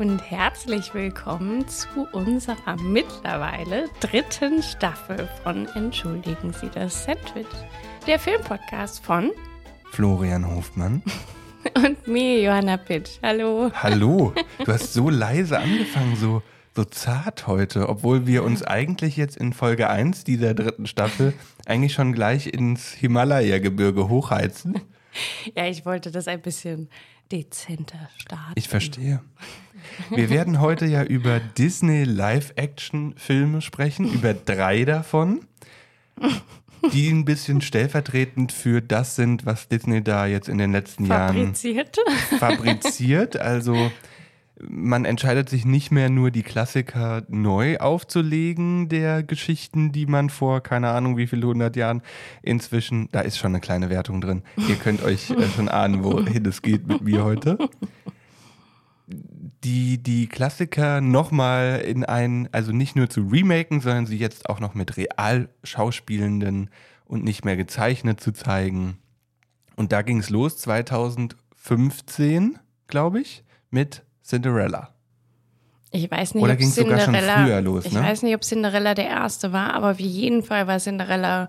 und herzlich willkommen zu unserer mittlerweile dritten Staffel von Entschuldigen Sie das Sandwich, der Filmpodcast von Florian Hofmann und mir, Johanna Pitsch. Hallo. Hallo, du hast so leise angefangen, so, so zart heute, obwohl wir uns eigentlich jetzt in Folge 1 dieser dritten Staffel eigentlich schon gleich ins Himalaya-Gebirge hochheizen. Ja, ich wollte das ein bisschen dezenter starten. Ich verstehe. Wir werden heute ja über Disney Live-Action-Filme sprechen, über drei davon, die ein bisschen stellvertretend für das sind, was Disney da jetzt in den letzten Fabriziert. Jahren fabriziert. Also man entscheidet sich nicht mehr nur die Klassiker neu aufzulegen der Geschichten, die man vor keine Ahnung wie viele hundert Jahren inzwischen, da ist schon eine kleine Wertung drin. Ihr könnt euch äh, schon ahnen, wohin es geht mit mir heute. Die, die Klassiker nochmal in ein, also nicht nur zu remaken, sondern sie jetzt auch noch mit real Schauspielenden und nicht mehr gezeichnet zu zeigen. Und da ging es los 2015, glaube ich, mit Cinderella. Ich weiß nicht, Oder ob ging's sogar schon Cinderella. früher los, ich ne? weiß nicht, ob Cinderella der erste war, aber auf jeden Fall war Cinderella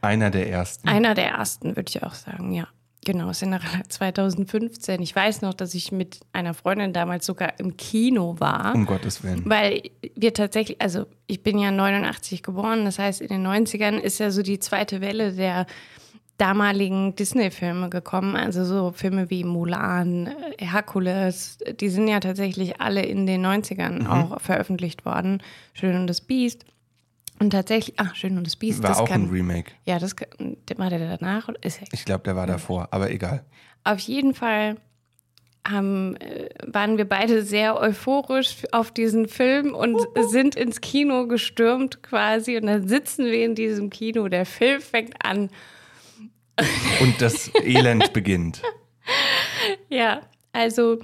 Einer der ersten. einer der ersten, würde ich auch sagen, ja. Genau, Cinderella 2015. Ich weiß noch, dass ich mit einer Freundin damals sogar im Kino war. um Gottes Willen. Weil wir tatsächlich, also ich bin ja 89 geboren, das heißt in den 90ern ist ja so die zweite Welle der damaligen Disney-Filme gekommen. Also so Filme wie Mulan, Herkules, die sind ja tatsächlich alle in den 90ern auch veröffentlicht worden. Schön und das Biest. Und tatsächlich, ach, Schön und das Biest, War das auch kann, ein Remake. ja, das war der danach? Ist ja Ich glaube, der war davor, aber egal. auf jeden Fall haben, äh, waren wir beide sehr euphorisch auf diesen Film und sind ins Kino gestürmt quasi. Und dann sitzen wir in diesem Kino, der Film fängt an. Und das Elend beginnt. Ja, also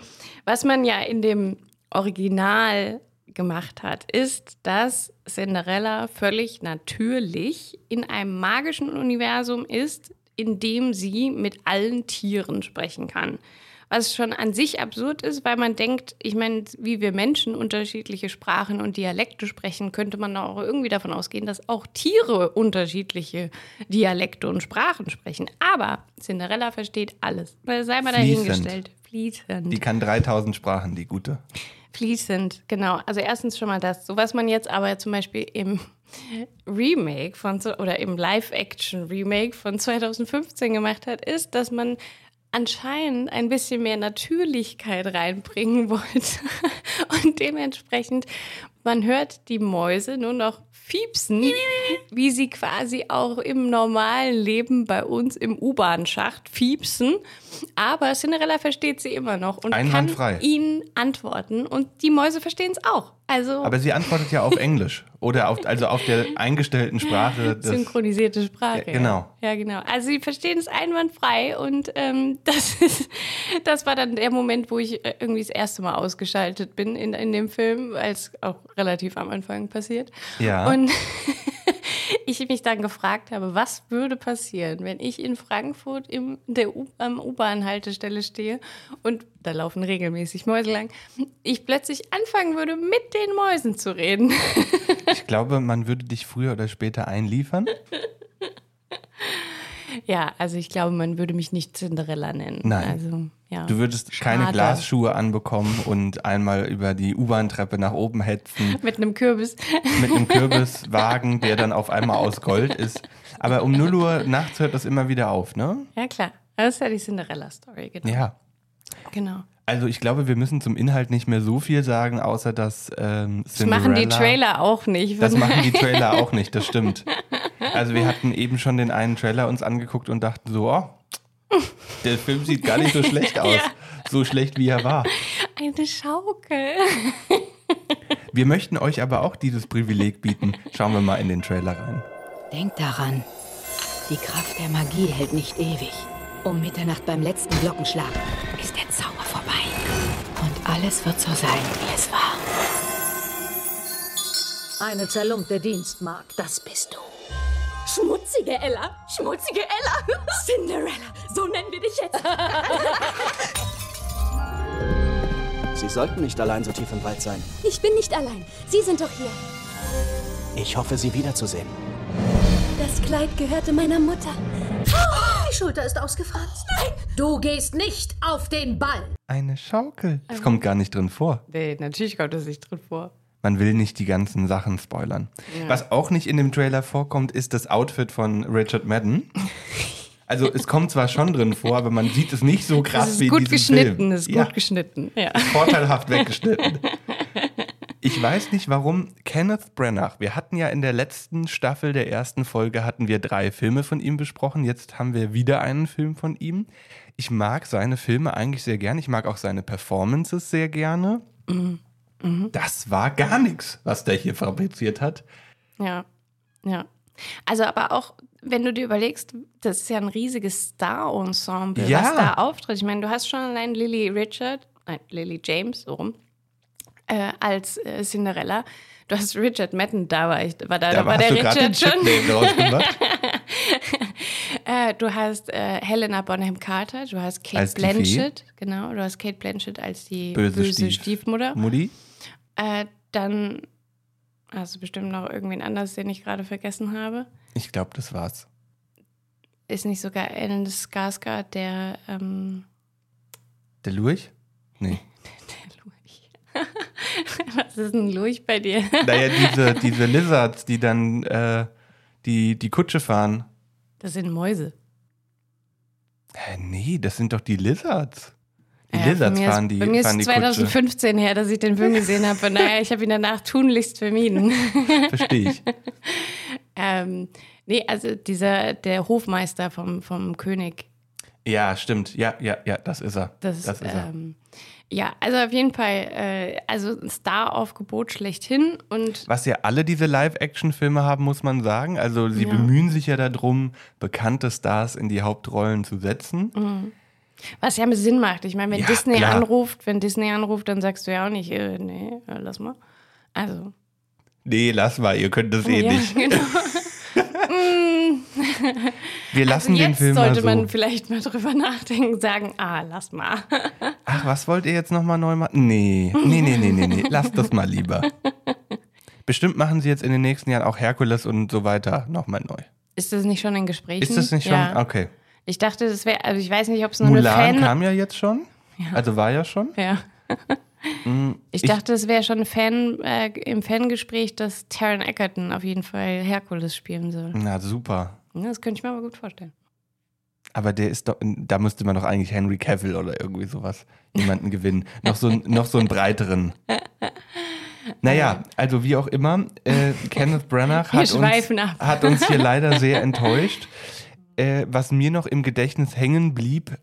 was man ja in dem Original gemacht hat, ist, dass Cinderella völlig natürlich in einem magischen Universum ist, in dem sie mit allen Tieren sprechen kann. Was schon an sich absurd ist, weil man denkt, ich meine, wie wir Menschen unterschiedliche Sprachen und Dialekte sprechen, könnte man auch irgendwie davon ausgehen, dass auch Tiere unterschiedliche Dialekte und Sprachen sprechen. Aber Cinderella versteht alles. Sei mal dahingestellt. Fließend. Die kann 3000 Sprachen, die gute. Fließend, genau. Also erstens schon mal das. So was man jetzt aber zum Beispiel im Remake von oder im Live-Action-Remake von 2015 gemacht hat, ist, dass man anscheinend ein bisschen mehr Natürlichkeit reinbringen wollte. Und dementsprechend, man hört die Mäuse nur noch fiepsen, wie sie quasi auch im normalen Leben bei uns im U-Bahn-Schacht fiepsen. Aber Cinderella versteht sie immer noch und kann ihnen antworten. Und die Mäuse verstehen es auch. Also Aber sie antwortet ja auf Englisch. Oder auf, also auf der eingestellten Sprache des. synchronisierte Sprache. Ja, genau. Ja, genau. Also sie verstehen es einwandfrei und ähm, das, ist, das war dann der Moment, wo ich äh, irgendwie das erste Mal ausgeschaltet bin in, in dem Film, weil es auch relativ am Anfang passiert. Ja. Und ich mich dann gefragt habe, was würde passieren, wenn ich in Frankfurt im, der U am U-Bahn-Haltestelle stehe und da laufen regelmäßig Mäuse lang, ich plötzlich anfangen würde, mit den Mäusen zu reden. Ich glaube, man würde dich früher oder später einliefern. Ja, also ich glaube, man würde mich nicht Cinderella nennen. Nein. Also, ja. Du würdest keine Schade. Glasschuhe anbekommen und einmal über die U-Bahn-Treppe nach oben hetzen Mit einem Kürbis. mit einem Kürbiswagen, der dann auf einmal aus Gold ist. Aber um 0 Uhr nachts hört das immer wieder auf, ne? Ja, klar. Das ist ja die Cinderella-Story, genau. Ja. genau. Also ich glaube, wir müssen zum Inhalt nicht mehr so viel sagen, außer dass ähm, Das machen die Cinderella- Trailer auch nicht. Das machen die Trailer auch nicht, das stimmt. Also wir hatten eben schon den einen Trailer uns angeguckt und dachten so, oh, der Film sieht gar nicht so schlecht aus. Ja. So schlecht, wie er war. Eine Schaukel. Wir möchten euch aber auch dieses Privileg bieten. Schauen wir mal in den Trailer rein. Denk daran, die Kraft der Magie hält nicht ewig. Um Mitternacht beim letzten Glockenschlag ist der Zauber vorbei. Und alles wird so sein, wie es war. Eine zerlumpte Dienstmagd, das bist du. Schmutzige Ella! Schmutzige Ella! Cinderella! So nennen wir dich jetzt! Sie sollten nicht allein so tief im Wald sein. Ich bin nicht allein. Sie sind doch hier. Ich hoffe, Sie wiederzusehen. Das Kleid gehörte meiner Mutter. Die Schulter ist ausgefranst. Nein! Du gehst nicht auf den Ball. Eine Schaukel. Das kommt gar nicht drin vor. Nee, natürlich kommt das nicht drin vor. Man will nicht die ganzen Sachen spoilern. Was auch nicht in dem Trailer vorkommt, ist das Outfit von Richard Madden. Also es kommt zwar schon drin vor, aber man sieht es nicht so krass wie in gut diesem geschnitten, Film. das ist ja, gut geschnitten. Ja. vorteilhaft weggeschnitten. Ich weiß nicht, warum Kenneth Branagh, wir hatten ja in der letzten Staffel der ersten Folge hatten wir drei Filme von ihm besprochen, jetzt haben wir wieder einen Film von ihm. Ich mag seine Filme eigentlich sehr gerne, ich mag auch seine Performances sehr gerne. Das war gar nichts, was der hier fabriziert hat. Ja, ja. Also aber auch, wenn du dir überlegst, das ist ja ein riesiges Star-Ensemble, Ja. was da auftritt. Ich meine, du hast schon allein Lily Richard, nein, Lily James, so rum, äh, als äh, Cinderella. Du hast Richard Madden, da war ich, war da, da, war der Richard schon. Äh, du hast äh, Helena Bonham Carter, du hast Kate Als Blanchett, genau, du hast Kate Blanchett als die Böse böse, Stief- Stiefmutter. Mutti? Äh, dann hast du bestimmt noch irgendwen anders, den ich gerade vergessen habe. Ich glaube, das war's. Ist nicht sogar Alan Skarsgård, der, ähm, Der Lurch? Nee. der Lurch. Was ist denn Lurch bei dir? Naja, diese, diese Lizards, die dann äh, die, die Kutsche fahren. Das sind Mäuse. Hä, nee, das sind doch die Lizards. Die Ja, Lizards ist, die, Bei mir ist die Kutsche. 2015 her, dass ich den Film gesehen habe. Von daher, ich habe ihn danach tunlichst vermieden. Verstehe ich. ähm, nee, also dieser, der Hofmeister vom, vom König, Ja, stimmt. Ja, ja, ja, das ist er. Das, das ist er. ähm, ja, also auf jeden Fall, äh, also ein Star-Aufgebot schlechthin und Was ja alle diese Live-Action-Filme haben, muss man sagen. Also sie Ja. bemühen sich ja darum, bekannte Stars in die Hauptrollen zu setzen. Was ja mit Sinn macht. Ich meine, wenn Ja, Disney klar. anruft, wenn Disney anruft, dann sagst du ja auch nicht, äh, nee, äh, lass mal. Also, Nee, lass mal, ihr könnt das eh ja, nicht. genau. Wir lassen Also den jetzt Film mal sollte so. man vielleicht mal drüber nachdenken, sagen, ah, lass mal. Ach, was wollt ihr jetzt nochmal neu machen? Nee, nee, nee, nee, nee, nee. Lasst das mal lieber. Bestimmt machen sie jetzt in den nächsten Jahren auch Herkules und so weiter nochmal neu. Ist das nicht schon in Gesprächen? Ist das nicht schon? Ja. Okay. Ich dachte, das wäre, also ich weiß nicht, ob es nur eine Mulan Fan... kam ja jetzt schon. Also war ja schon. Ja. Ich dachte, es wäre schon Fan, äh, im Fangespräch, dass Taron Egerton auf jeden Fall Herkules spielen soll. Na super. Ja, das könnte ich mir aber gut vorstellen. Aber der ist doch, da müsste man doch eigentlich Henry Cavill oder irgendwie sowas jemanden gewinnen. Noch so, noch so einen breiteren. Naja, also wie auch immer, äh, Kenneth Branagh hat uns, hat uns hier leider sehr enttäuscht. Äh, was mir noch im Gedächtnis hängen blieb,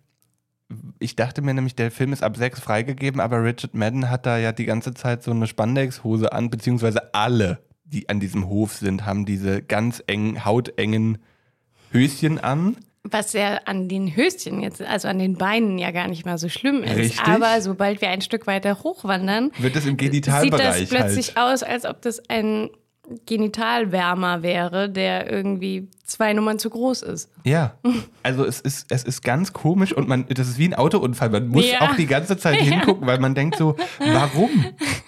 ich dachte mir nämlich, der Film ist ab sechs freigegeben, aber Richard Madden hat da ja die ganze Zeit so eine Spandexhose an, beziehungsweise alle, die an diesem Hof sind, haben diese ganz engen, hautengen Höschen an. Was ja an den Höschen jetzt, also an den Beinen ja gar nicht mal so schlimm ist. Richtig. Aber sobald wir ein Stück weiter hochwandern, Wird es im sieht das Genitalbereich plötzlich halt. aus, als ob das ein Genitalwärmer wäre, der irgendwie zwei Nummern zu groß ist. Ja, also es ist, es ist ganz komisch und man, das ist wie ein Autounfall. Man muss Ja. auch die ganze Zeit hingucken, weil man denkt so, warum?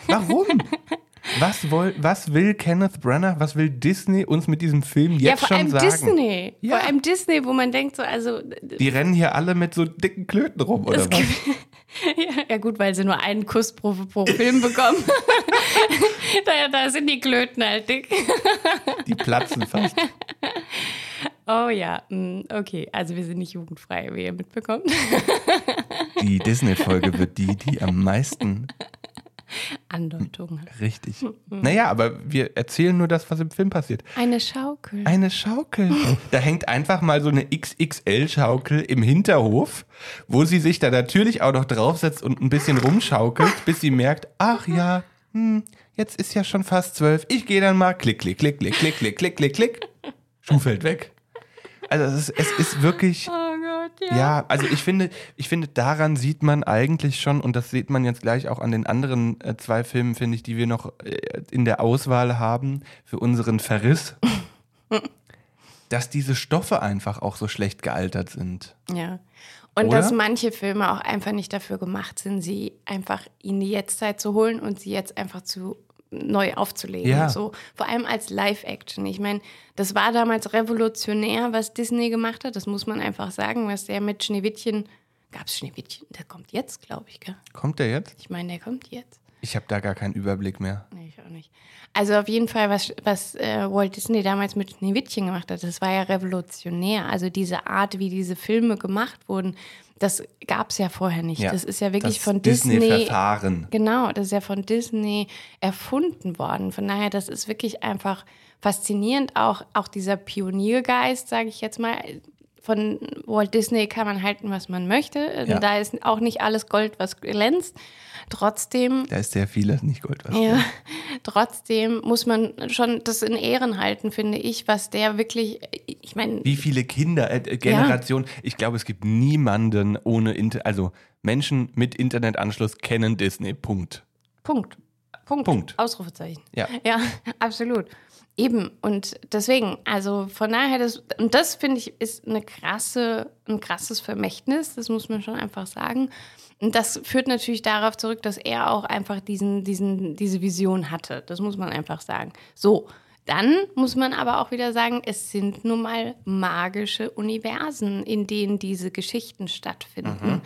Warum? Was, woll, was will Kenneth Branagh, was will Disney uns mit diesem Film jetzt ja, vor schon allem sagen? Disney. Ja. Vor allem Disney, wo man denkt so, also Die rennen hier alle mit so dicken Klöten rum, oder was? Ja, ja gut, weil sie nur einen Kuss pro, pro Film bekommen. da, da sind die Klöten halt dick. Die platzen fast. Oh ja, mm, okay. Also wir sind nicht jugendfrei, wie ihr mitbekommt. Die Disney-Folge wird die, die am meisten Andeutung. richtig. Naja, aber wir erzählen nur das, was im Film passiert. Eine Schaukel. Eine Schaukel. Da hängt einfach mal so eine XXL-Schaukel im Hinterhof, wo sie sich da natürlich auch noch draufsetzt und ein bisschen rumschaukelt, bis sie merkt, ach ja, hm, jetzt ist ja schon fast zwölf. Ich gehe dann mal klick, klick, klick, klick, klick, klick, klick, klick, klick. Schuh fällt weg. Also es ist, es ist wirklich, oh Gott, ja. ja, also ich finde, ich finde, daran sieht man eigentlich schon, und das sieht man jetzt gleich auch an den anderen äh, zwei Filmen, finde ich, die wir noch äh, in der Auswahl haben für unseren Verriss. dass diese Stoffe einfach auch so schlecht gealtert sind. Ja. Und Oder? dass manche Filme auch einfach nicht dafür gemacht sind, sie einfach in die Jetztzeit zu holen und sie jetzt einfach zu neu aufzulegen. Ja. So, vor allem als Live-Action. Ich meine, das war damals revolutionär, was Disney gemacht hat. Das muss man einfach sagen, was der mit Schneewittchen. Gab es Schneewittchen? Der kommt jetzt, glaube ich, gell? Kommt der jetzt? Ich meine, der kommt jetzt. Ich habe da gar keinen Überblick mehr. Nee, ich auch nicht. Also auf jeden Fall, was, was äh, Walt Disney damals mit Schneewittchen gemacht hat, das war ja revolutionär. Also diese Art, wie diese Filme gemacht wurden, das gab es ja vorher nicht. Ja, das ist ja wirklich das von Disney. Disney-Verfahren. Genau, das ist ja von Disney erfunden worden. Von daher, das ist wirklich einfach faszinierend. Auch, auch dieser Pioniergeist, sage ich jetzt mal. Von Walt Disney kann man halten, was man möchte. Ja. Da ist auch nicht alles Gold, was glänzt. Trotzdem Da ist sehr vieles nicht Gold. Was ja, trotzdem muss man schon das in Ehren halten, finde ich, was der wirklich, ich meine, Wie viele Kinder, äh, äh, Generationen. Ich glaube, es gibt niemanden ohne Internet. Also Menschen mit Internetanschluss kennen Disney. Punkt. Punkt. Punkt. Punkt. Ausrufezeichen. Ja. Ja, absolut. Eben. Und deswegen, also von daher, das, und das finde ich, ist eine krasse, ein krasses Vermächtnis, das muss man schon einfach sagen. Und das führt natürlich darauf zurück, dass er auch einfach diesen, diesen, diese Vision hatte. Das muss man einfach sagen. So. Dann muss man aber auch wieder sagen, es sind nun mal magische Universen, in denen diese Geschichten stattfinden.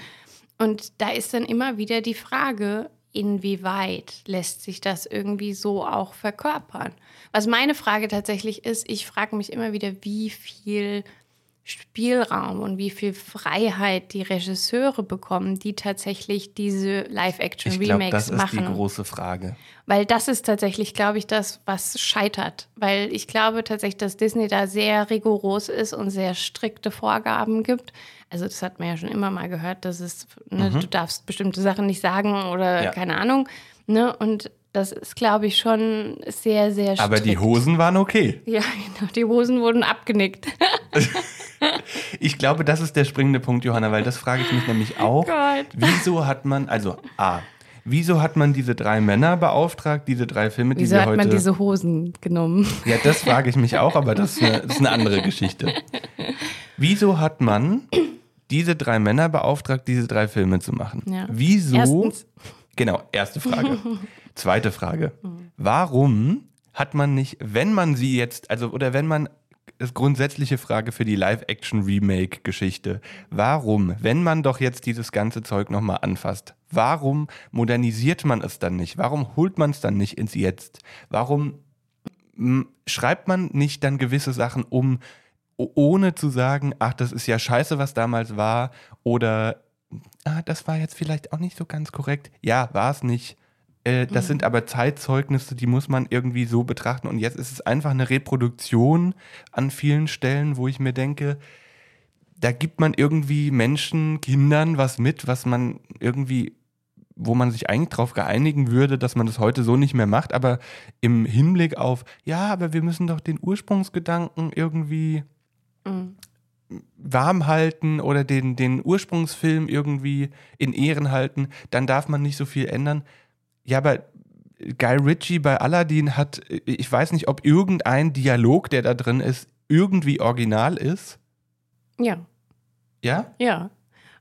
Und da ist dann immer wieder die Frage, inwieweit lässt sich das irgendwie so auch verkörpern? Was meine Frage tatsächlich ist, ich frage mich immer wieder, wie viel Spielraum und wie viel Freiheit die Regisseure bekommen, die tatsächlich diese Live-Action-Remakes das ist machen. die große Frage. Weil das ist tatsächlich, glaube ich, das, was scheitert. Weil ich glaube tatsächlich, dass Disney da sehr rigoros ist und sehr strikte Vorgaben gibt. Also das hat man ja schon immer mal gehört, dass es, ne, du darfst bestimmte Sachen nicht sagen oder Mhm. Ja. keine Ahnung. Ne? Und das ist, glaube ich, schon sehr, sehr strikt. Aber die Hosen waren okay. Ja, genau. Die Hosen wurden abgenickt. Ich glaube, das ist der springende Punkt, Johanna, weil das frage ich mich nämlich auch. Gott. Wieso hat man, also A, wieso hat man diese drei Männer beauftragt, diese drei Filme, die Wieso wir hat heute. man diese Hosen genommen? Ja, das frage ich mich auch, aber das ist, eine, das ist eine andere Geschichte. Wieso hat man diese drei Männer beauftragt, diese drei Filme zu machen? Ja. Wieso? Erstens. Genau, erste Frage. Zweite Frage. Warum hat man nicht, wenn man sie jetzt, also oder wenn man das ist grundsätzliche Frage für die Live-Action-Remake-Geschichte. Warum, wenn man doch jetzt dieses ganze Zeug nochmal anfasst, warum modernisiert man es dann nicht? Warum holt man es dann nicht ins Jetzt? Warum schreibt man nicht dann gewisse Sachen um, ohne zu sagen, ach, das ist ja scheiße, was damals war, oder ah, das war jetzt vielleicht auch nicht so ganz korrekt. Ja, war es nicht. Äh, das sind aber Zeitzeugnisse, die muss man irgendwie so betrachten. Und jetzt ist es einfach eine Reproduktion an vielen Stellen, wo ich mir denke, da gibt man irgendwie Menschen, Kindern was mit, was man irgendwie, wo man sich eigentlich darauf geeinigen würde, dass man das heute so nicht mehr macht, aber im Hinblick auf, ja, aber wir müssen doch den Ursprungsgedanken irgendwie warm halten oder den, den Ursprungsfilm irgendwie in Ehren halten, dann darf man nicht so viel ändern. Ja, aber Guy Ritchie bei Aladdin hat, ich weiß nicht, ob irgendein Dialog, der da drin ist, irgendwie original ist. Ja, Ja? ja.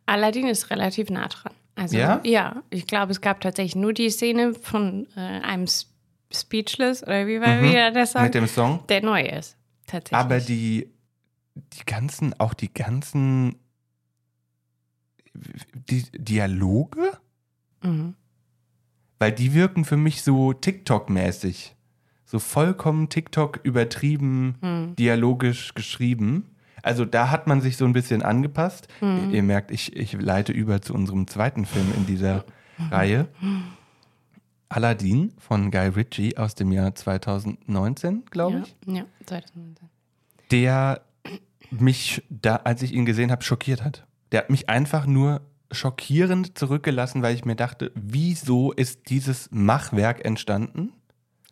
Aladdin ist relativ nah dran. Also, Ja? ja, ich glaube, es gab tatsächlich nur die Szene von äh, einem Speechless, oder wie war wieder der Song, Mhm. Mit dem Song. der neu ist. Tatsächlich. Aber die, die ganzen, auch die ganzen die Dialoge, Mhm. weil die wirken für mich so TikTok-mäßig. So vollkommen TikTok übertrieben, Hm. dialogisch geschrieben. Also da hat man sich so ein bisschen angepasst. Hm. Ihr merkt, ich, ich leite über zu unserem zweiten Film in dieser Reihe. Aladdin von Guy Ritchie aus dem Jahr 2019, glaube ich. Ja, ja 2019. der mich da, als ich ihn gesehen habe, schockiert hat. Der hat mich einfach nur schockierend zurückgelassen, weil ich mir dachte, wieso ist dieses Machwerk entstanden?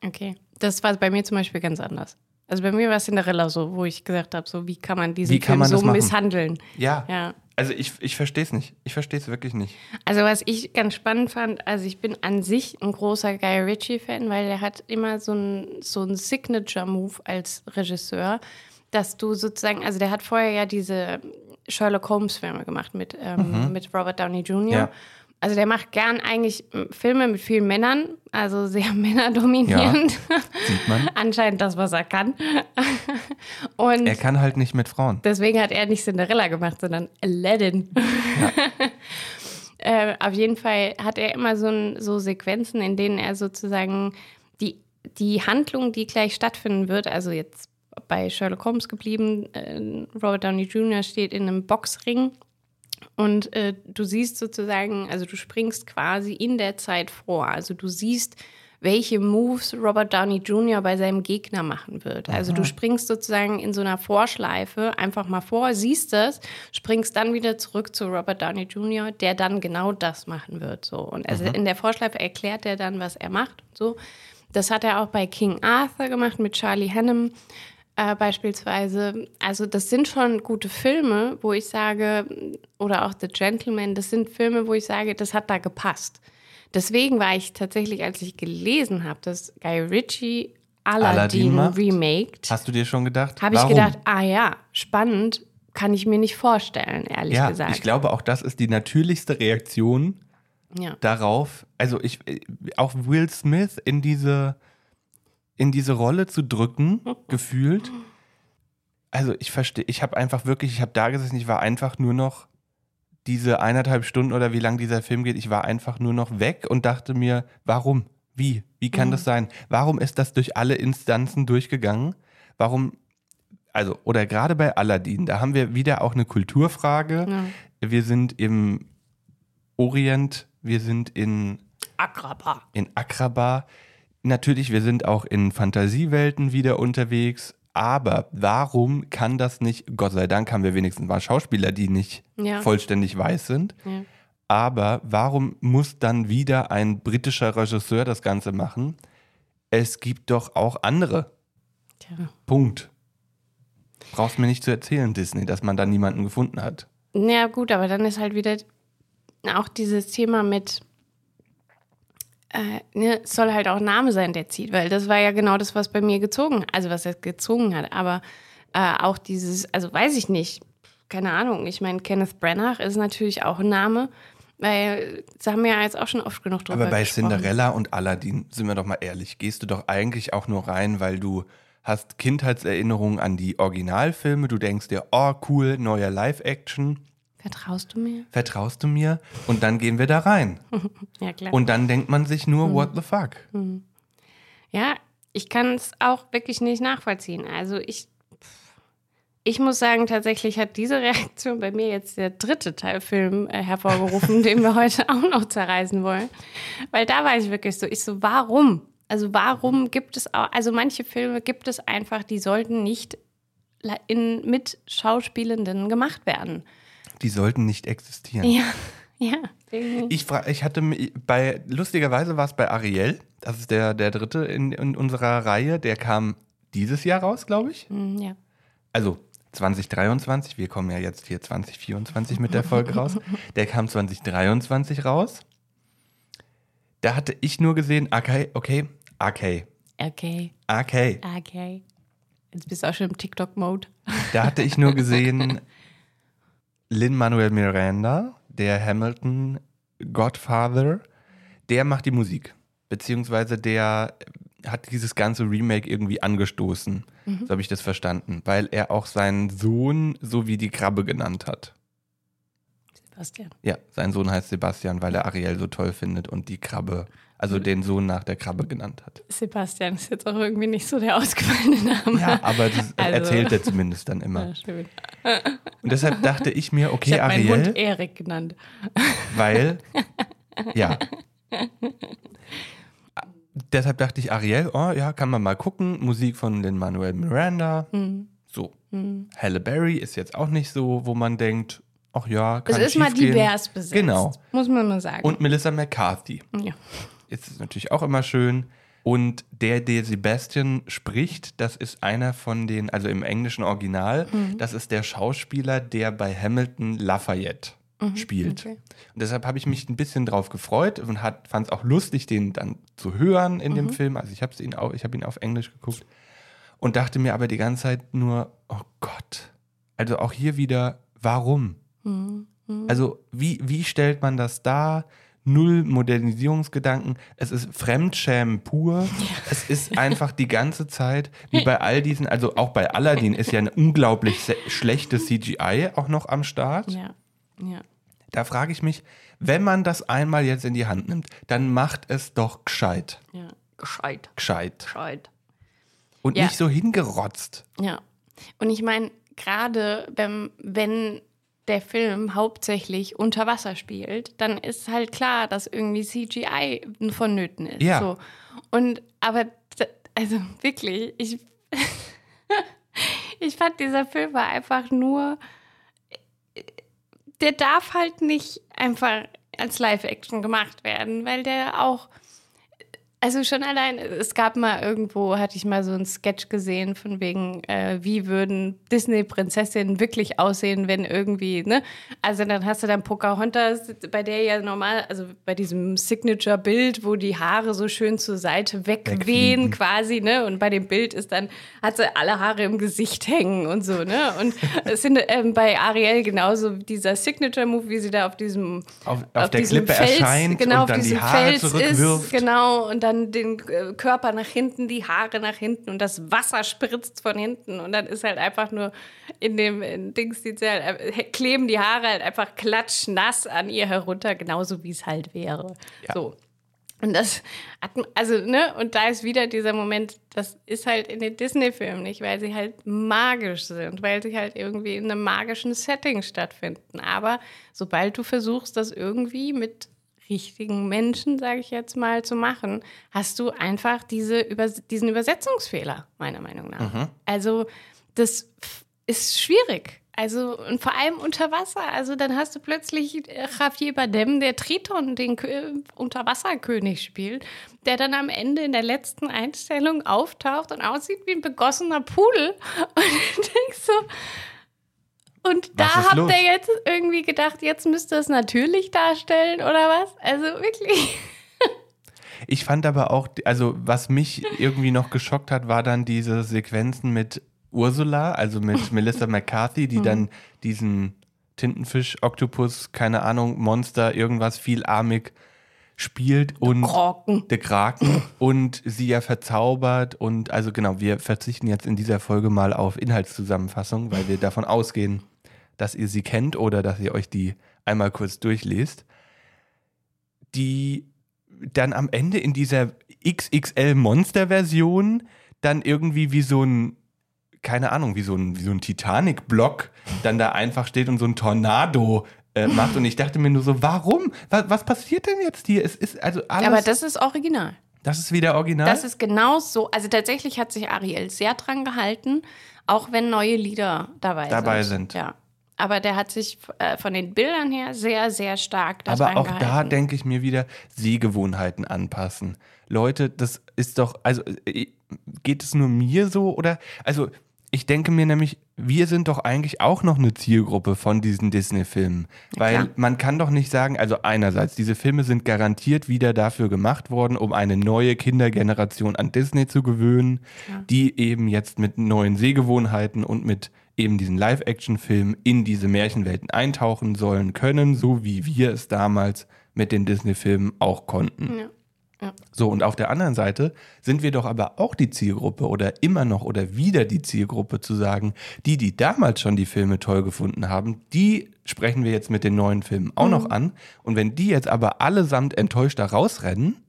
Okay. Das war bei mir zum Beispiel ganz anders. Also bei mir war Cinderella so, wo ich gesagt habe, so wie kann man diesen Wie Film man so machen? misshandeln? Ja, Ja. also ich, ich verstehe es nicht. Ich verstehe es wirklich nicht. Also was ich ganz spannend fand, also ich bin an sich ein großer Guy Ritchie-Fan, weil er hat immer so ein, so ein Signature-Move als Regisseur, dass du sozusagen, also der hat vorher ja diese Sherlock Holmes-Filme gemacht mit, ähm, mit Robert Downey Jr. Mhm. Ja. Also der macht gern eigentlich Filme mit vielen Männern, also sehr männerdominierend. Sieht man. Anscheinend das, was er kann. Und Er kann halt nicht mit Frauen. deswegen hat er nicht Cinderella gemacht, sondern Aladdin. äh, auf jeden Fall hat er immer so, ein, so Sequenzen, in denen er sozusagen die, die Handlung, die gleich stattfinden wird, also jetzt bei Sherlock Holmes geblieben, äh, Robert Downey Jr. steht in einem Boxring und äh, du siehst sozusagen, also du springst quasi in der Zeit vor. Also du siehst, welche Moves Robert Downey Jr. bei seinem Gegner machen wird. Also du springst sozusagen in so einer Vorschleife einfach mal vor, siehst das, springst dann wieder zurück zu Robert Downey Jr., der dann genau das machen wird. So. Und also in der Vorschleife erklärt er dann, was er macht. So. Das hat er auch bei King Arthur gemacht mit Charlie Hunnam äh, beispielsweise. Also das sind schon gute Filme, wo ich sage, oder auch The Gentleman, das sind Filme, wo ich sage, das hat da gepasst. Deswegen war ich tatsächlich, als ich gelesen habe, dass Guy Ritchie Aladdin Aladdin, remaked, Hast du dir schon gedacht? habe ich gedacht, ah ja, spannend, kann ich mir nicht vorstellen, ehrlich Ja, gesagt. ich glaube auch, das ist die natürlichste Reaktion ja. darauf. Also ich, auch Will Smith in diese, in diese Rolle zu drücken, gefühlt. Also ich verstehe, ich habe einfach wirklich, ich habe da gesessen, ich war einfach nur noch diese eineinhalb Stunden oder wie lang dieser Film geht, ich war einfach nur noch weg und dachte mir, warum? Wie? Wie kann das sein? Warum ist das durch alle Instanzen durchgegangen? Warum, also, oder gerade bei Aladdin, da haben wir wieder auch eine Kulturfrage. Wir sind im Orient, wir sind in Agraba. in Akraba. Natürlich, wir sind auch in Fantasiewelten wieder unterwegs. Aber warum kann das nicht, Gott sei Dank haben wir wenigstens mal Schauspieler, die nicht Ja. vollständig weiß sind. Ja. Aber warum muss dann wieder ein britischer Regisseur das Ganze machen? Es gibt doch auch andere. Tja. Punkt. Brauchst mir nicht zu erzählen, Disney, dass man da niemanden gefunden hat. Ja, gut, aber dann ist halt wieder auch dieses Thema mit, äh, ne, es soll halt auch ein Name sein, der zieht, weil das war ja genau das, was bei mir gezogen, also was er gezogen hat, aber äh, auch dieses, also weiß ich nicht, keine Ahnung, ich meine, Kenneth Branagh ist natürlich auch ein Name, weil, das haben wir ja jetzt auch schon oft genug drüber Aber bei gesprochen. Cinderella und Aladdin, sind wir doch mal ehrlich, gehst du doch eigentlich auch nur rein, weil du hast Kindheitserinnerungen an die Originalfilme, du denkst dir, oh cool, neuer Live-Action, Vertraust du mir? vertraust du mir? Und dann gehen wir da rein. Ja, klar. Und dann denkt man sich Mhm. nur, what the fuck? Ja, ich kann es auch wirklich nicht nachvollziehen. Also ich, ich muss sagen, tatsächlich hat diese Reaktion bei mir jetzt der dritte Teilfilm äh, hervorgerufen, den wir heute auch noch zerreißen wollen. Weil da war ich wirklich so, ich so, warum? Also warum gibt es auch, also manche Filme gibt es einfach, die sollten nicht in, mit Schauspielenden gemacht werden. Die sollten nicht existieren. Ja, ja. irgendwie. Ich, ich hatte bei, lustigerweise war es bei Ariel, das ist der, der dritte in, in unserer Reihe, der kam dieses Jahr raus, glaube ich. Hm, ja. Also 2023, wir kommen ja jetzt hier 2024 mit der Folge raus. Der kam 2023 raus. Da hatte ich nur gesehen, okay, okay, okay, Okay, okay. okay. Jetzt bist du auch schon im TikTok-Mode. Da hatte ich nur gesehen Lin-Manuel Miranda, der Hamilton Godfather, der macht die Musik. Beziehungsweise der hat dieses ganze Remake irgendwie angestoßen. So habe ich das verstanden. Weil er auch seinen Sohn so wie die Krabbe genannt hat. Sebastian. Ja, sein Sohn heißt Sebastian, weil er Ariel so toll findet und die Krabbe, also den Sohn nach der Krabbe genannt hat. Sebastian ist jetzt auch irgendwie nicht so der ausgefallene Name. Ja, aber das Also- erzählt er zumindest dann immer. Ja. Und deshalb dachte ich mir, Ich okay, meinen Ariel. Hund Erik genannt. Weil, ja. Deshalb dachte ich, Ariel, oh ja, kann man mal gucken. Musik von Lin-Manuel Miranda. Mhm. So. Halle Berry ist jetzt auch nicht so, wo man denkt, ach ja, Es kann ist mal divers besetzt. Genau. Muss man mal sagen. Und Melissa McCarthy. ja. Ist es natürlich auch immer schön. Und der, der Sebastian spricht, das ist einer von den, also im englischen Original, Mhm. das ist der Schauspieler, der bei Hamilton Lafayette spielt. Mhm, okay. Und deshalb habe ich mich ein bisschen drauf gefreut und fand es auch lustig, den dann zu hören in Mhm. dem Film. Also ich habe ihn, auch- ich hab ihn auf Englisch geguckt. und dachte mir aber die ganze Zeit nur, oh Gott. Also auch hier wieder, warum? Also wie, wie stellt man das dar? Null Modernisierungsgedanken. Es ist Fremdschämen pur. Es ist einfach die ganze Zeit, wie bei all diesen, also auch bei Aladdin ist ja ein unglaublich schlechtes CGI auch noch am Start. Ja, ja. Da frage ich mich, wenn man das einmal jetzt in die Hand nimmt, dann macht es doch gescheit. Ja, gescheit, Gescheit. gescheit. Und Ja. nicht so hingerotzt. Ja. Und ich meine, gerade wenn, wenn der Film hauptsächlich unter Wasser spielt, dann ist halt klar, dass irgendwie CGI vonnöten ist. Ja. So. Und aber also wirklich, ich, ich fand dieser Film war einfach nur, der darf halt nicht einfach als Live-Action gemacht werden, weil der auch also schon allein, es gab mal irgendwo, hatte ich mal so einen Sketch gesehen von wegen, äh, wie würden Disney-Prinzessinnen wirklich aussehen, wenn irgendwie, ne? Also dann hast du dann Pocahontas, bei der ja normal, also bei diesem Signature-Bild, wo die Haare so schön zur Seite wegwehen Wegfliegen. quasi, ne? Und bei dem Bild ist dann, hat sie alle Haare im Gesicht hängen und so, ne? Und es sind ähm, bei Ariel genauso dieser Signature-Move, wie sie da auf diesem Auf- auf der diesem Klippe erscheint genau, und dann auf die diesem Haare Fels zurückwirft. Ist, genau, und dann den äh, Körper nach hinten, die Haare nach hinten und das Wasser spritzt von hinten und dann ist halt einfach nur in dem in Dings, die halt, äh, kleben die Haare halt einfach klatschnass an ihr herunter, genauso wie es halt wäre. Ja. So. Und das hat, also, ne, und da ist wieder dieser Moment, das ist halt in den Disney-Filmen nicht, weil sie halt magisch sind, weil sie halt irgendwie in einem magischen Setting stattfinden. Aber sobald du versuchst, das irgendwie mit richtigen Menschen, sage ich jetzt mal, zu machen, hast du einfach diese Übers diesen Übersetzungsfehler, meiner Meinung nach. Also, das ist schwierig. Also, und vor allem unter Wasser. Also, dann hast du plötzlich äh, Javier Bardem, der Triton, den Kö- Unterwasserkönig spielt, der dann am Ende in der letzten Einstellung auftaucht und aussieht wie ein begossener Pudel. Und du denkst so, und da Was ist habt ihr jetzt irgendwie gedacht, jetzt müsst ihr es natürlich darstellen oder was? Also wirklich. Ich fand aber auch, also was mich irgendwie noch geschockt hat, war dann diese Sequenzen mit Ursula, also mit Melissa McCarthy, Mhm. die dann diesen Tintenfisch, Oktopus, keine Ahnung, Monster, irgendwas vielarmig spielt und Korken. der Kraken und sie ja verzaubert und also genau, wir verzichten jetzt in dieser Folge mal auf Inhaltszusammenfassung, weil wir davon ausgehen, dass ihr sie kennt oder dass ihr euch die einmal kurz durchlest. Die dann am Ende in dieser XXL Monster-Version dann irgendwie wie so ein, keine Ahnung, wie so ein, wie so ein Titanic-Block dann da einfach steht und so ein Tornado äh, macht. Und ich dachte mir nur so, warum? Was, was passiert denn jetzt hier? Es ist also alles. Aber das ist original. Das ist wieder original. Das ist genau so. Also tatsächlich hat sich Ariel sehr dran gehalten, auch wenn neue Lieder dabei, Dabei sind. sind. Ja. Aber der hat sich äh, von den Bildern her sehr, sehr stark daran Aber auch da gehalten. denke ich mir wieder, Sehgewohnheiten anpassen. Leute, das ist doch, also äh, geht es nur mir so oder, also ich denke mir nämlich, wir sind doch eigentlich auch noch eine Zielgruppe von diesen Disney-Filmen. Weil klar. man kann doch nicht sagen, also einerseits, diese Filme sind garantiert wieder dafür gemacht worden, um eine neue Kindergeneration an Disney zu gewöhnen, die eben jetzt mit neuen Sehgewohnheiten und mit eben diesen Live-Action-Filmen in diese Märchenwelten eintauchen sollen können, so wie wir es damals mit den Disney-Filmen auch konnten. Ja. Ja. So, und auf der anderen Seite sind wir doch aber auch die Zielgruppe oder immer noch oder wieder die Zielgruppe zu sagen, die, die damals schon die Filme toll gefunden haben, die sprechen wir jetzt mit den neuen Filmen auch noch an. Und wenn die jetzt aber allesamt enttäuscht da rausrennen,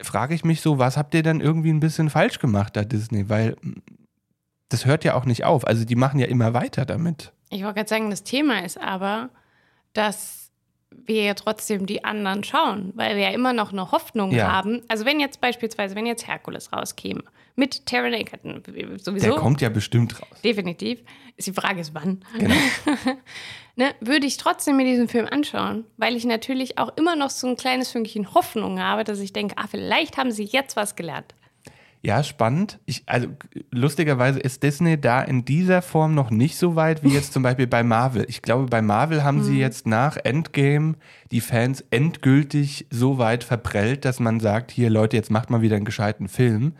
frage ich mich so, was habt ihr dann irgendwie ein bisschen falsch gemacht da Disney? Weil mm, das hört ja auch nicht auf. Also die machen ja immer weiter damit. Ich wollte gerade sagen, das Thema ist aber, dass wir ja trotzdem die anderen schauen, weil wir ja immer noch eine Hoffnung Ja. haben. Also wenn jetzt beispielsweise, wenn jetzt Herkules rauskäme, mit Taron Egerton, sowieso. Der kommt ja bestimmt raus. Definitiv. Ist die Frage ist, wann. Genau. ne, würde ich trotzdem mir diesen Film anschauen, weil ich natürlich auch immer noch so ein kleines Fünkchen Hoffnung habe, dass ich denke, ah, vielleicht haben sie jetzt was gelernt. Ja, spannend. Ich, also lustigerweise ist Disney da in dieser Form noch nicht so weit wie jetzt zum Beispiel bei Marvel. Ich glaube, bei Marvel haben sie jetzt nach Endgame die Fans endgültig so weit verprellt, dass man sagt, hier Leute, jetzt macht mal wieder einen gescheiten Film.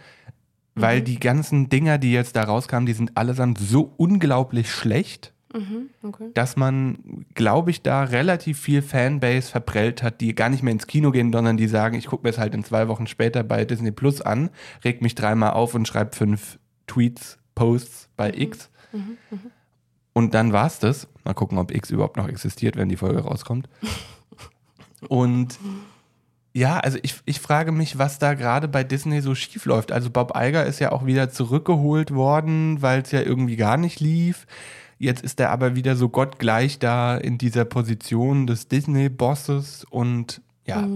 weil Mhm. die ganzen Dinger, die jetzt da rauskamen, die sind allesamt so unglaublich schlecht, Mhm, okay. dass man, glaube ich, da relativ viel Fanbase verprellt hat, die gar nicht mehr ins Kino gehen, sondern die sagen, ich gucke mir es halt in zwei Wochen später bei Disney Plus an, reg mich dreimal auf und schreibe fünf Tweets, Posts bei X. Und dann war's das. Mal gucken, ob X überhaupt noch existiert, wenn die Folge rauskommt. Und ja, also ich, ich frage mich, was da gerade bei Disney so schief läuft. Also Bob Iger ist ja auch wieder zurückgeholt worden, weil es ja irgendwie gar nicht lief. Jetzt ist er aber wieder so gottgleich da in dieser Position des Disney-Bosses und ja,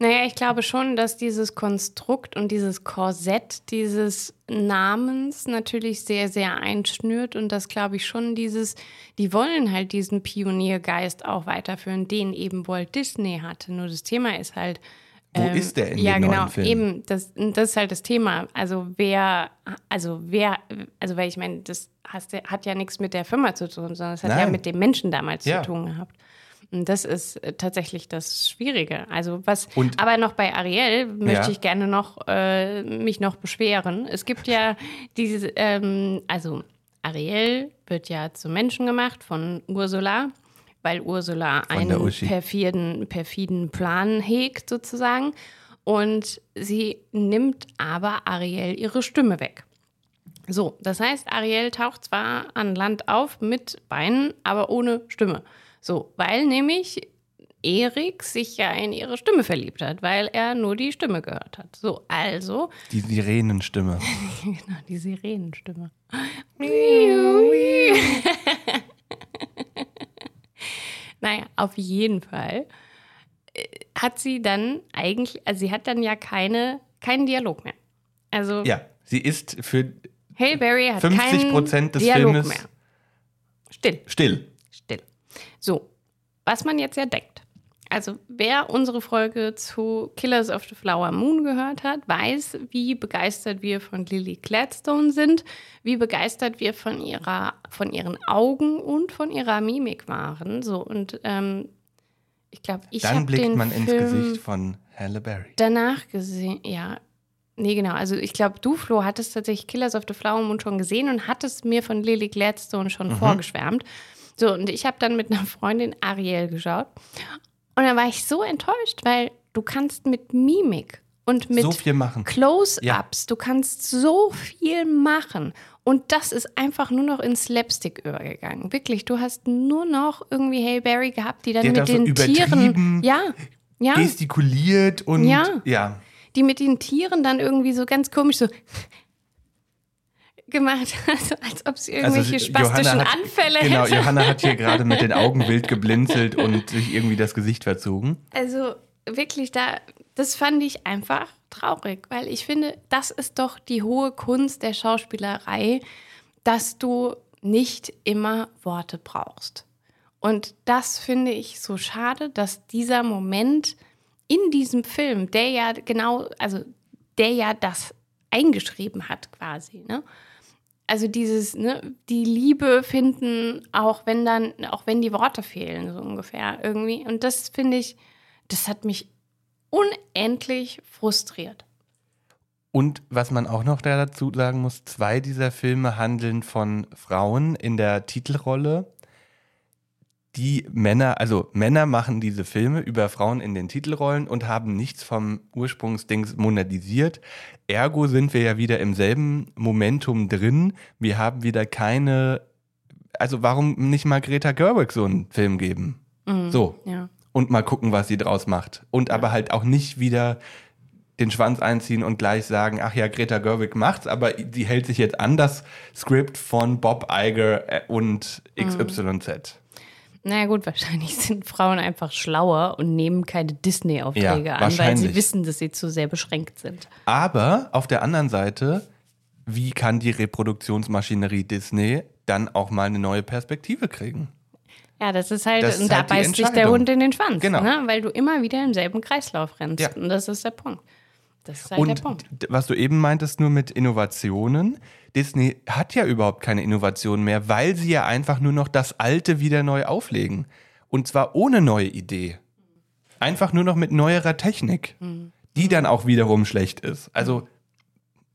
Naja, ich glaube schon, dass dieses Konstrukt und dieses Korsett dieses Namens natürlich sehr, sehr einschnürt und das glaube ich schon dieses, die wollen halt diesen Pioniergeist auch weiterführen, den eben Walt Disney hatte. Nur das Thema ist halt, Wo ist der in ja, den genau, neuen Filmen? eben, das, das ist halt das Thema. Also wer, also wer, also weil ich meine, das hat ja nichts mit der Firma zu tun, sondern es hat ja Nein. mit dem Menschen damals Ja. zu tun gehabt. Und das ist äh, tatsächlich das Schwierige. Also was, Und- aber noch bei Ariel möchte Ja. ich gerne noch äh, mich noch beschweren. Es gibt ja diese, ähm, also Ariel wird ja zum Menschen gemacht von Ursula, weil Ursula einen perfiden, perfiden Plan hegt sozusagen. Und sie nimmt aber Ariel ihre Stimme weg. So, das heißt, Ariel taucht zwar an Land auf mit Beinen, aber ohne Stimme. So, weil nämlich Erik sich ja in ihre Stimme verliebt hat, weil er nur die Stimme gehört hat. So, also, die Sirenenstimme. genau, die Sirenenstimme. naja, auf jeden Fall äh, hat sie dann eigentlich, also sie hat dann ja keine, keinen Dialog mehr. Also, Ja, sie ist für Hail Berry hat 50 keinen Prozent des Dialog Filmes mehr. Still, still. still. So, was man jetzt ja denkt. Also, wer unsere Folge zu Killers of the Flower Moon gehört hat, weiß, wie begeistert wir von Lily Gladstone sind, wie begeistert wir von ihrer, von ihren Augen und von ihrer Mimik waren. So, und ähm, ich glaube, ich Dann habe blickt den man ins Gesicht von Halle Berry. danach gesehen, ja. Nee, genau. Also ich glaube, du, Flo, hattest tatsächlich Killers of the Flower Moon schon gesehen und hattest mir von Lily Gladstone schon Mhm. vorgeschwärmt. So, und ich habe dann mit einer Freundin Ariel geschaut. Und dann war ich so enttäuscht, weil du kannst mit Mimik und mit So. Close-ups, Ja. du kannst so viel machen. Und das ist einfach nur noch in Slapstick übergegangen. Wirklich, du hast nur noch irgendwie Hail Berry gehabt, die dann hat mit so den übertrieben Tieren. Ja, ja Gestikuliert und Ja. ja. die mit den Tieren dann irgendwie so ganz komisch so gemacht also als ob sie irgendwelche Also, spastischen hat- Anfälle Genau, hätte. Johanna hat hier gerade mit den Augen wild geblinzelt und sich irgendwie das Gesicht verzogen. Also wirklich, da, das fand ich einfach traurig, weil ich finde, das ist doch die hohe Kunst der Schauspielerei, dass du nicht immer Worte brauchst. Und das finde ich so schade, dass dieser Moment in diesem Film, der ja genau, also der ja das eingeschrieben hat quasi, ne? Also dieses, ne, die Liebe finden, auch wenn dann, auch wenn die Worte fehlen, so ungefähr irgendwie. Und das finde ich, das hat mich unendlich frustriert. Und was man auch noch da dazu sagen muss, zwei dieser Filme handeln von Frauen in der Titelrolle. Die Männer, also Männer machen diese Filme über Frauen in den Titelrollen und haben nichts vom Ursprungsdings monetisiert. Ergo sind wir ja wieder im selben Momentum drin. Wir haben wieder keine, also warum nicht mal Greta Gerwig so einen Film geben? So. Ja. und mal gucken, was sie draus macht. Und aber halt auch nicht wieder den Schwanz einziehen und gleich sagen, ach ja, Greta Gerwig macht's, aber sie hält sich jetzt an das Skript von Bob Iger äh, und XYZ. Naja gut, wahrscheinlich sind Frauen einfach schlauer und nehmen keine Disney-Aufträge Ja, an, weil sie wissen, dass sie zu sehr beschränkt sind. Aber auf der anderen Seite, wie kann die Reproduktionsmaschinerie Disney dann auch mal eine neue Perspektive kriegen? Ja, das ist halt, Das ist und da halt beißt sich der. Hund in den Schwanz, Genau. ne? weil du immer wieder im selben Kreislauf rennst. Ja. Und das ist der Punkt. Das ist halt Und der Punkt. was du eben meintest, nur mit Innovationen. Disney hat ja überhaupt keine Innovationen mehr, weil sie ja einfach nur noch das Alte wieder neu auflegen. Und zwar ohne neue Idee. Einfach nur noch mit neuerer Technik, die dann auch wiederum schlecht ist. Also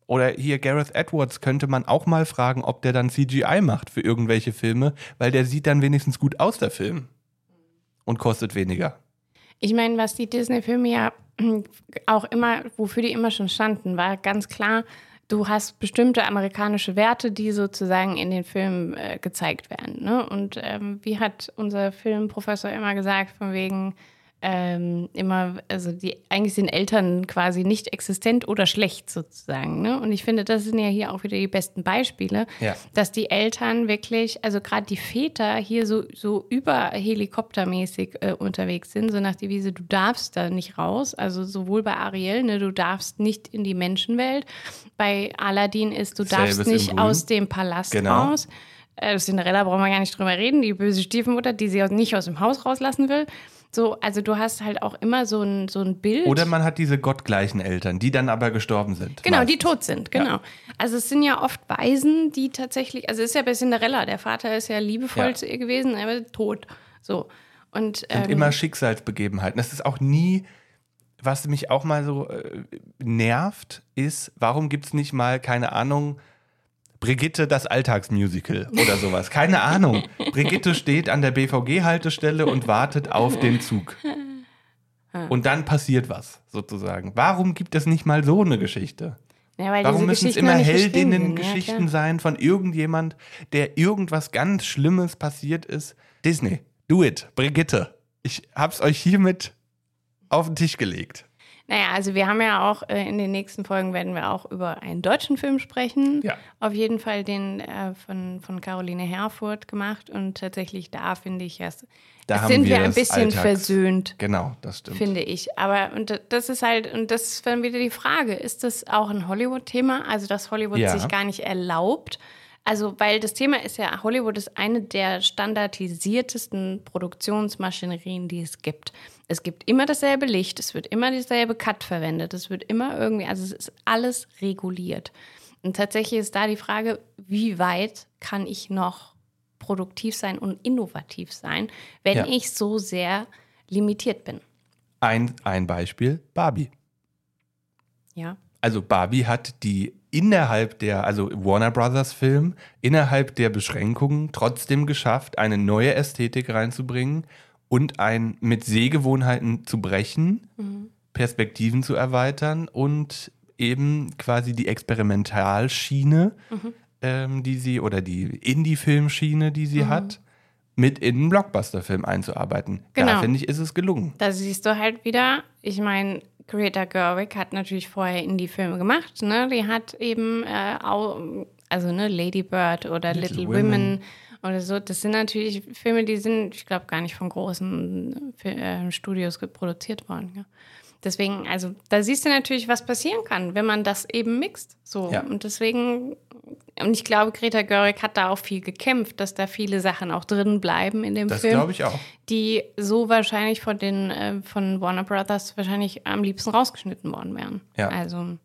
Oder hier Gareth Edwards könnte man auch mal fragen, ob der dann CGI macht für irgendwelche Filme, weil der sieht dann wenigstens gut aus, der Film. Und kostet weniger. Ich meine, was die Disney-Filme ja auch immer, wofür die immer schon standen, war ganz klar, du hast bestimmte amerikanische Werte, die sozusagen in den Filmen äh, gezeigt werden. Ne? Und ähm, wie hat unser Filmprofessor immer gesagt, von wegen, ähm, immer, also die, eigentlich sind Eltern quasi nicht existent oder schlecht sozusagen. Ne? Und ich finde, das sind ja hier auch wieder die besten Beispiele, Ja. dass die Eltern wirklich, also gerade die Väter hier so, so überhelikoptermäßig äh, unterwegs sind, so nach der Devise, du darfst da nicht raus. Also sowohl bei Ariel, ne, du darfst nicht in die Menschenwelt. Bei Aladdin ist, du darfst Selbes in nicht aus dem Palast Genau. raus. Äh, Cinderella brauchen wir gar nicht drüber reden, die böse Stiefmutter, die sie auch nicht aus dem Haus rauslassen will. So, also du hast halt auch immer so ein, so ein Bild. Oder man hat diese gottgleichen Eltern, die dann aber gestorben sind. Genau, die meistens. tot sind, genau. Also es sind ja oft Waisen, die tatsächlich, also es ist ja bei Cinderella, der Vater ist ja liebevoll Ja. zu ihr gewesen, aber tot. So. Und, sind ähm, immer Schicksalsbegebenheiten. Das ist auch nie, was mich auch mal so äh, nervt, ist, warum gibt es nicht mal, keine Ahnung, Brigitte das Alltagsmusical oder sowas. Keine Ahnung. Brigitte steht an der BVG-Haltestelle und wartet auf den Zug. Und dann passiert was, sozusagen. Warum gibt es nicht mal so eine Geschichte? ja, Warum müssen es immer Heldinnen-Geschichten ja, sein von irgendjemand, der irgendwas ganz Schlimmes passiert ist? Disney, do it, Brigitte. Ich hab's euch hiermit auf den Tisch gelegt. Naja, also wir haben ja auch äh, in den nächsten Folgen werden wir auch über einen deutschen Film sprechen. Ja. Auf jeden Fall den äh, von, von Caroline Herfurth gemacht. Und tatsächlich da finde ich es, Da sind wir wir ein bisschen Alltags- versöhnt. Genau, das stimmt. finde ich. Aber und das ist halt, und das ist dann wieder die Frage, ist das auch ein Hollywood-Thema? Also, dass Hollywood Ja. sich gar nicht erlaubt. Also, weil das Thema ist ja, Hollywood ist eine der standardisiertesten Produktionsmaschinerien, die es gibt. Es gibt immer dasselbe Licht, es wird immer dieselbe Cut verwendet, es wird immer irgendwie, also es ist alles reguliert. Und tatsächlich ist da die Frage, wie weit kann ich noch produktiv sein und innovativ sein, wenn Ja. ich so sehr limitiert bin. Ein, ein Beispiel, Barbie. Ja. Also Barbie hat die innerhalb der, also Warner Brothers Film, innerhalb der Beschränkungen trotzdem geschafft, eine neue Ästhetik reinzubringen und ein mit Sehgewohnheiten zu brechen, Perspektiven zu erweitern und eben quasi die Experimentalschiene, ähm, die sie, oder die Indie-Filmschiene, die sie hat, mit in einen Blockbuster-Film einzuarbeiten. Da Genau. finde ich, ist es gelungen. Da siehst du halt wieder, ich meine, Greta Gerwig hat natürlich vorher Indie-Filme gemacht, ne? Die hat eben, äh, au, also ne, Lady Bird oder Little, Little Women. Women. Oder so. Das sind natürlich Filme, die sind, ich glaube, gar nicht von großen äh, Studios produziert worden. Ja. Deswegen, also da siehst du natürlich, was passieren kann, wenn man das eben mixt. So. Ja. Und deswegen, und ich glaube, Greta Gerwig hat da auch viel gekämpft, dass da viele Sachen auch drin bleiben in dem Das Film glaube ich auch. die so wahrscheinlich von den äh, von Warner Brothers wahrscheinlich am liebsten rausgeschnitten worden wären. Ja. Also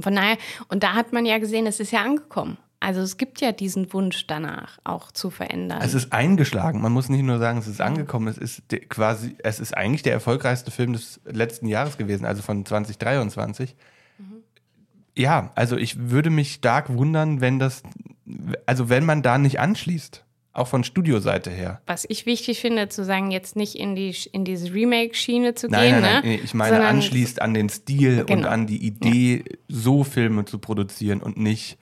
von daher, und da hat man ja gesehen, es ist ja angekommen. Also es gibt ja diesen Wunsch danach auch zu verändern. Es ist eingeschlagen. Man muss nicht nur sagen, es ist angekommen. Es ist quasi, es ist eigentlich der erfolgreichste Film des letzten Jahres gewesen, also von 2023. Ja, also ich würde mich stark wundern, wenn das, also wenn man da nicht anschließt, auch von Studioseite her. Was ich wichtig finde, zu sagen, jetzt nicht in, die, in diese Remake-Schiene zu Nein, gehen, nein, nein, ne? ich meine Sondern- anschließt an den Stil und Genau. an die Idee, so Filme zu produzieren und nicht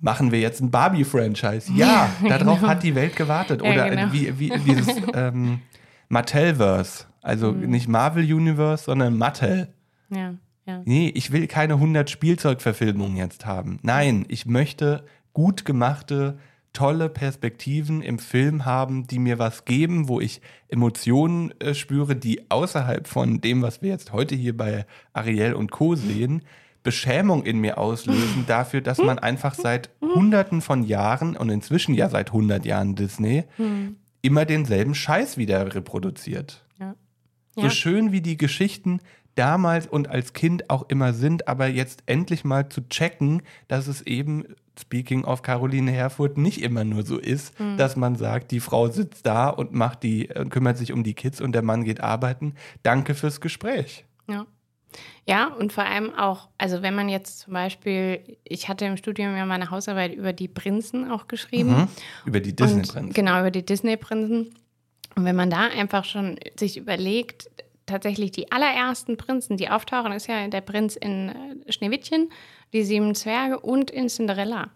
machen wir jetzt ein Barbie-Franchise. Ja, darauf hat die Welt gewartet. Ja, Oder genau. wie, wie dieses ähm, Mattelverse. Also Mhm. nicht Marvel Universe, sondern Mattel. Ja, ja. Nee, ich will keine 100 Spielzeugverfilmungen jetzt haben. Nein, ich möchte gut gemachte, tolle Perspektiven im Film haben, die mir was geben, wo ich Emotionen äh, spüre, die außerhalb von dem, was wir jetzt heute hier bei Ariel und Co. sehen, Beschämung in mir auslösen dafür, dass man einfach seit Hunderten von Jahren und inzwischen ja seit 100 Jahren Disney immer denselben Scheiß wieder reproduziert. Ja. So Ja. schön wie die Geschichten damals und als Kind auch immer sind, aber jetzt endlich mal zu checken, dass es eben, speaking of Caroline Herfurth, nicht immer nur so ist, Hm. dass man sagt, die Frau sitzt da und macht die, äh, kümmert sich um die Kids und der Mann geht arbeiten. Danke fürs Gespräch. ja. Ja, und vor allem auch, also wenn man jetzt zum Beispiel, ich hatte im Studium ja meine Hausarbeit über die Prinzen auch geschrieben. Mhm. Über die Und, Disney-Prinzen. genau, über die Disney-Prinzen. Und wenn man da einfach schon sich überlegt, tatsächlich die allerersten Prinzen, die auftauchen, ist ja der Prinz in äh, Schneewittchen, die sieben Zwerge und in Cinderella.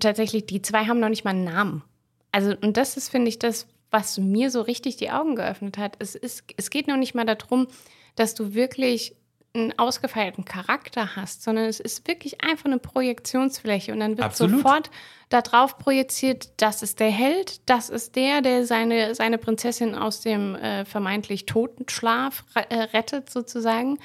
Tatsächlich, die zwei haben noch nicht mal einen Namen. Also, und das ist, finde ich, das, was mir so richtig die Augen geöffnet hat. Es, ist, es geht noch nicht mal darum, dass du wirklich einen ausgefeilten Charakter hast, sondern es ist wirklich einfach eine Projektionsfläche und dann wird Absolut. sofort darauf projiziert, das ist der Held, das ist der, der seine, seine Prinzessin aus dem äh, vermeintlich Totenschlaf äh, rettet sozusagen,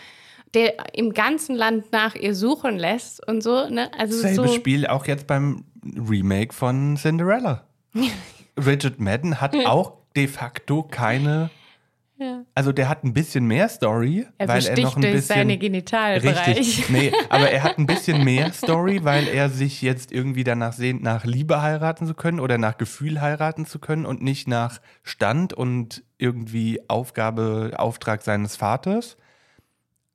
der im ganzen Land nach ihr suchen lässt und so. Ne? Also Selbe so, Spiel auch jetzt beim Remake von Cinderella. Richard Madden hat auch de facto keine. Ja. Also der hat ein bisschen mehr Story, er weil er noch ein durch bisschen. seine Genitalbereich. Richtig. Nee, aber er hat ein bisschen mehr Story, weil er sich jetzt irgendwie danach sehnt, nach Liebe heiraten zu können oder nach Gefühl heiraten zu können und nicht nach Stand und irgendwie Aufgabe, Auftrag seines Vaters.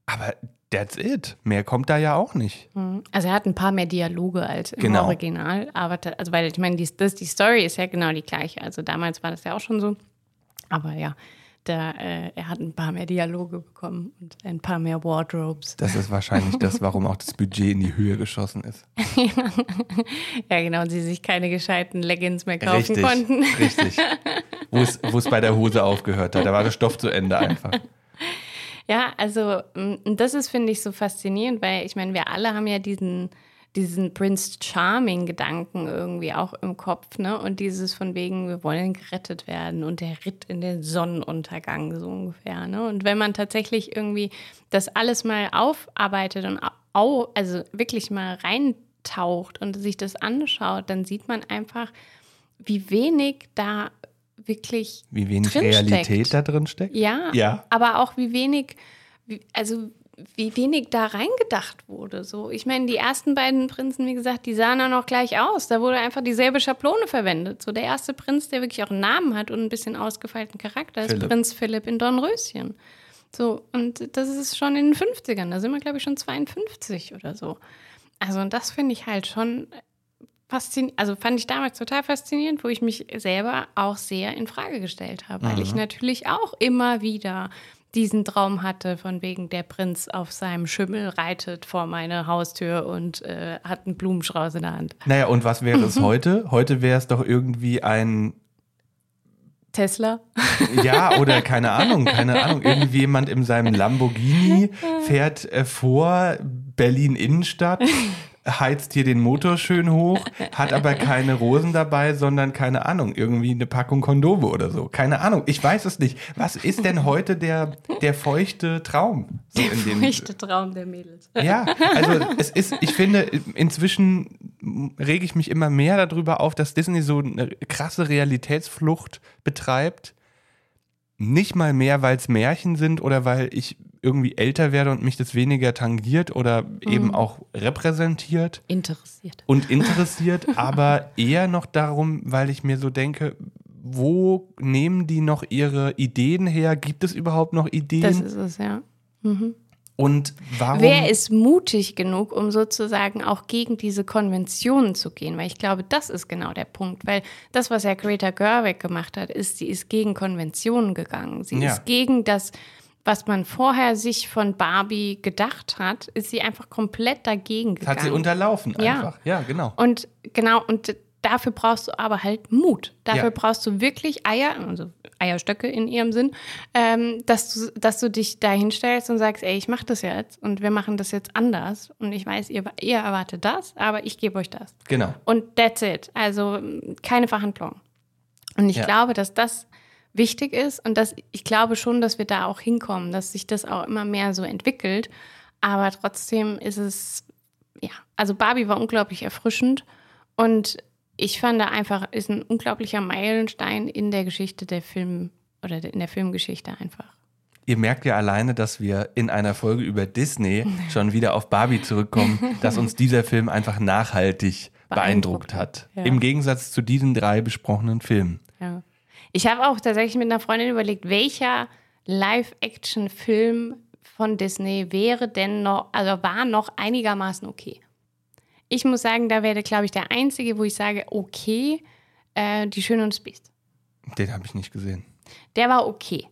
Aber that's it. Mehr kommt da ja auch nicht. Also er hat ein paar mehr Dialoge als im Genau. Original, aber ta- also weil ich meine, die, das, die Story ist ja genau die gleiche. Also damals war das ja auch schon so. Aber ja, da, äh, er hat ein paar mehr Dialoge bekommen und ein paar mehr Wardrobes. Das ist wahrscheinlich das, warum auch das Budget in die Höhe geschossen ist. Ja, genau, und sie sich keine gescheiten Leggings mehr kaufen Richtig, konnten. richtig. Wo es, wo es bei der Hose aufgehört hat. Da war der Stoff zu Ende einfach. Ja, also mm, das ist, finde ich, so faszinierend, weil ich meine, wir alle haben ja diesen, diesen Prince Charming-Gedanken irgendwie auch im Kopf, ne? Und dieses von wegen, wir wollen gerettet werden und der Ritt in den Sonnenuntergang, so ungefähr, ne? Und wenn man tatsächlich irgendwie das alles mal aufarbeitet und au, also wirklich mal reintaucht und sich das anschaut, dann sieht man einfach, wie wenig da wirklich Wie wenig. Realität da drin steckt. Ja, Ja. aber auch wie wenig, also wie wenig da reingedacht wurde. So, ich meine, die ersten beiden Prinzen, wie gesagt, die sahen auch noch gleich aus. Da wurde einfach dieselbe Schablone verwendet. So der erste Prinz, der wirklich auch einen Namen hat und ein bisschen ausgefeilten Charakter, ist Philipp. Prinz Philipp in Dornröschen. So, und das ist schon in den 50ern. Da sind wir, glaube ich, schon 52 oder so. Also, und das finde ich halt schon faszinierend. Also, fand ich damals total faszinierend, wo ich mich selber auch sehr in Frage gestellt habe, weil ich natürlich auch immer wieder diesen Traum hatte, von wegen der Prinz auf seinem Schimmel reitet vor meine Haustür und äh, hat einen Blumenstrauß in der Hand. Naja, und was wäre es heute? Heute wäre es doch irgendwie ein, Tesla? ja, oder keine Ahnung, keine Ahnung, irgendwie jemand in seinem Lamborghini fährt äh, vor Berlin Innenstadt, heizt hier den Motor schön hoch, hat aber keine Rosen dabei, sondern keine Ahnung, irgendwie eine Packung Kondome oder so. Keine Ahnung, ich weiß es nicht. Was ist denn heute der, der feuchte Traum? So in den, Echte Traum der Mädels. Ja, also es ist, ich finde, inzwischen rege ich mich immer mehr darüber auf, dass Disney so eine krasse Realitätsflucht betreibt. Nicht mal mehr, weil es Märchen sind oder weil ich irgendwie älter werde und mich das weniger tangiert oder eben auch repräsentiert Interessiert. und interessiert, aber eher noch darum, weil ich mir so denke, wo nehmen die noch ihre Ideen her? Gibt es überhaupt noch Das Ideen? ist es, ja. Und warum? Wer ist mutig genug, um sozusagen auch gegen diese Konventionen zu gehen? Weil ich glaube, das ist genau der Punkt. Weil das, was ja Greta Gerwig gemacht hat, ist, sie ist gegen Konventionen gegangen. Sie Ja. ist gegen das, was man vorher sich von Barbie gedacht hat, ist sie einfach komplett dagegen gegangen. Hat sie unterlaufen Ja. einfach. Ja, genau. Und genau, und dafür brauchst du aber halt Mut. Dafür Ja. brauchst du wirklich Eier, also Eierstöcke in ihrem Sinn, ähm, dass, du, dass du dich da hinstellst und sagst, ey, ich mache das jetzt und wir machen das jetzt anders. Und ich weiß, ihr, ihr erwartet das, aber ich gebe euch das. Genau. Und that's it. Also keine Verhandlung. Und ich Ja. glaube, dass das wichtig ist und dass ich glaube schon, dass wir da auch hinkommen, dass sich das auch immer mehr so entwickelt. Aber trotzdem ist es, ja, also Barbie war unglaublich erfrischend und ich fand da einfach, ist ein unglaublicher Meilenstein in der Geschichte der Film oder in der Filmgeschichte einfach. Ihr merkt ja alleine, dass wir in einer Folge über Disney schon wieder auf Barbie zurückkommen, dass uns dieser Film einfach nachhaltig beeindruckt, Beeindruckt hat. ja. Im Gegensatz zu diesen drei besprochenen Filmen. Ja. Ich habe auch tatsächlich mit einer Freundin überlegt, welcher Live-Action-Film von Disney wäre denn noch, also war noch einigermaßen okay. Ich muss sagen, da wäre, glaube ich, der einzige, wo ich sage, okay, äh, Die Schöne und das Biest. Den habe ich nicht gesehen. Der war okay.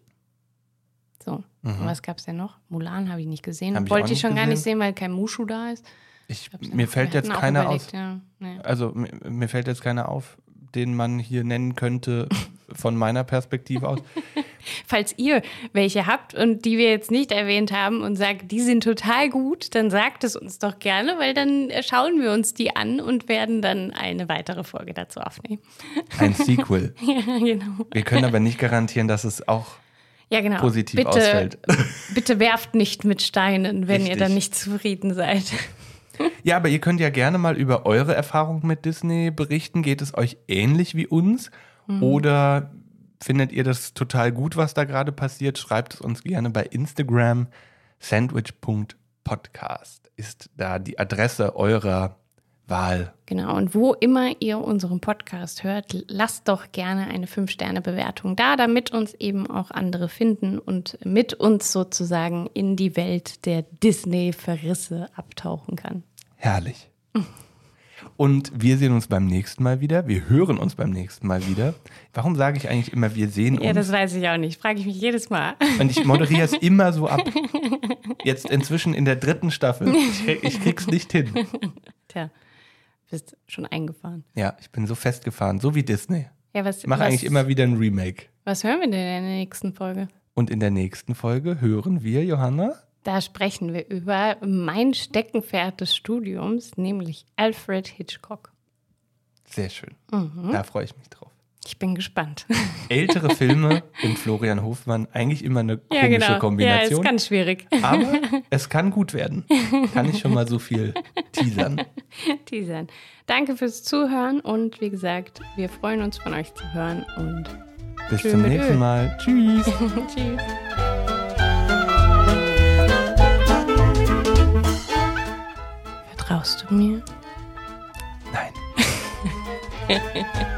So, und was gab es denn noch? Mulan habe ich nicht gesehen. Mhm. Hab ich Wollte ich schon gar nicht gesehen. sehen, weil kein Mushu da ist. Ich, mir fällt jetzt keiner aus. Ja, nee. Also mir, mir fällt jetzt keiner auf, den man hier nennen könnte von meiner Perspektive aus. Falls ihr welche habt und die wir jetzt nicht erwähnt haben und sagt, die sind total gut, dann sagt es uns doch gerne, weil dann schauen wir uns die an und werden dann eine weitere Folge dazu aufnehmen. Ein Sequel. ja, genau. Wir können aber nicht garantieren, dass es auch Ja, genau. positiv bitte, ausfällt. Bitte werft nicht mit Steinen, wenn ihr Richtig. dann nicht zufrieden seid. Ja, aber ihr könnt ja gerne mal über eure Erfahrungen mit Disney berichten. Geht es euch ähnlich wie uns? Oder findet ihr das total gut, was da gerade passiert? Schreibt es uns gerne bei Instagram. Sandwich.podcast ist da die Adresse eurer Wahl. Genau, und wo immer ihr unseren Podcast hört, lasst doch gerne eine 5-Sterne-Bewertung da, damit uns eben auch andere finden und mit uns sozusagen in die Welt der Disney-Verrisse abtauchen kann. Herrlich. Und wir sehen uns beim nächsten Mal wieder. Wir hören uns beim nächsten Mal wieder. Warum sage ich eigentlich immer, wir sehen uns? Ja, das weiß ich auch nicht. Frage ich mich jedes Mal. Und ich moderiere es immer so ab. Jetzt inzwischen in der dritten Staffel. Ich, ich krieg's nicht hin. Tja, bist schon eingefahren. Ja, ich bin so festgefahren, so wie Disney. Ja, was, Ich mache was, eigentlich immer wieder ein Remake. Was hören wir denn in der nächsten Folge? Und in der nächsten Folge hören wir, Johanna, Da sprechen wir über mein Steckenpferd des Studiums, nämlich Alfred Hitchcock. sehr schön. Mhm. Da freue ich mich drauf. Ich bin gespannt. Ältere Filme und Florian Hofmann, eigentlich immer eine komische ja, genau. Ja, Kombination. ist ganz schwierig. aber es kann gut werden. Kann ich schon mal so viel teasern. Teasern. Danke fürs Zuhören und wie gesagt, wir freuen uns von euch zu hören und Bis zum nächsten. Mal. Tschüss. tschüss. Vertraust du mir? Nein.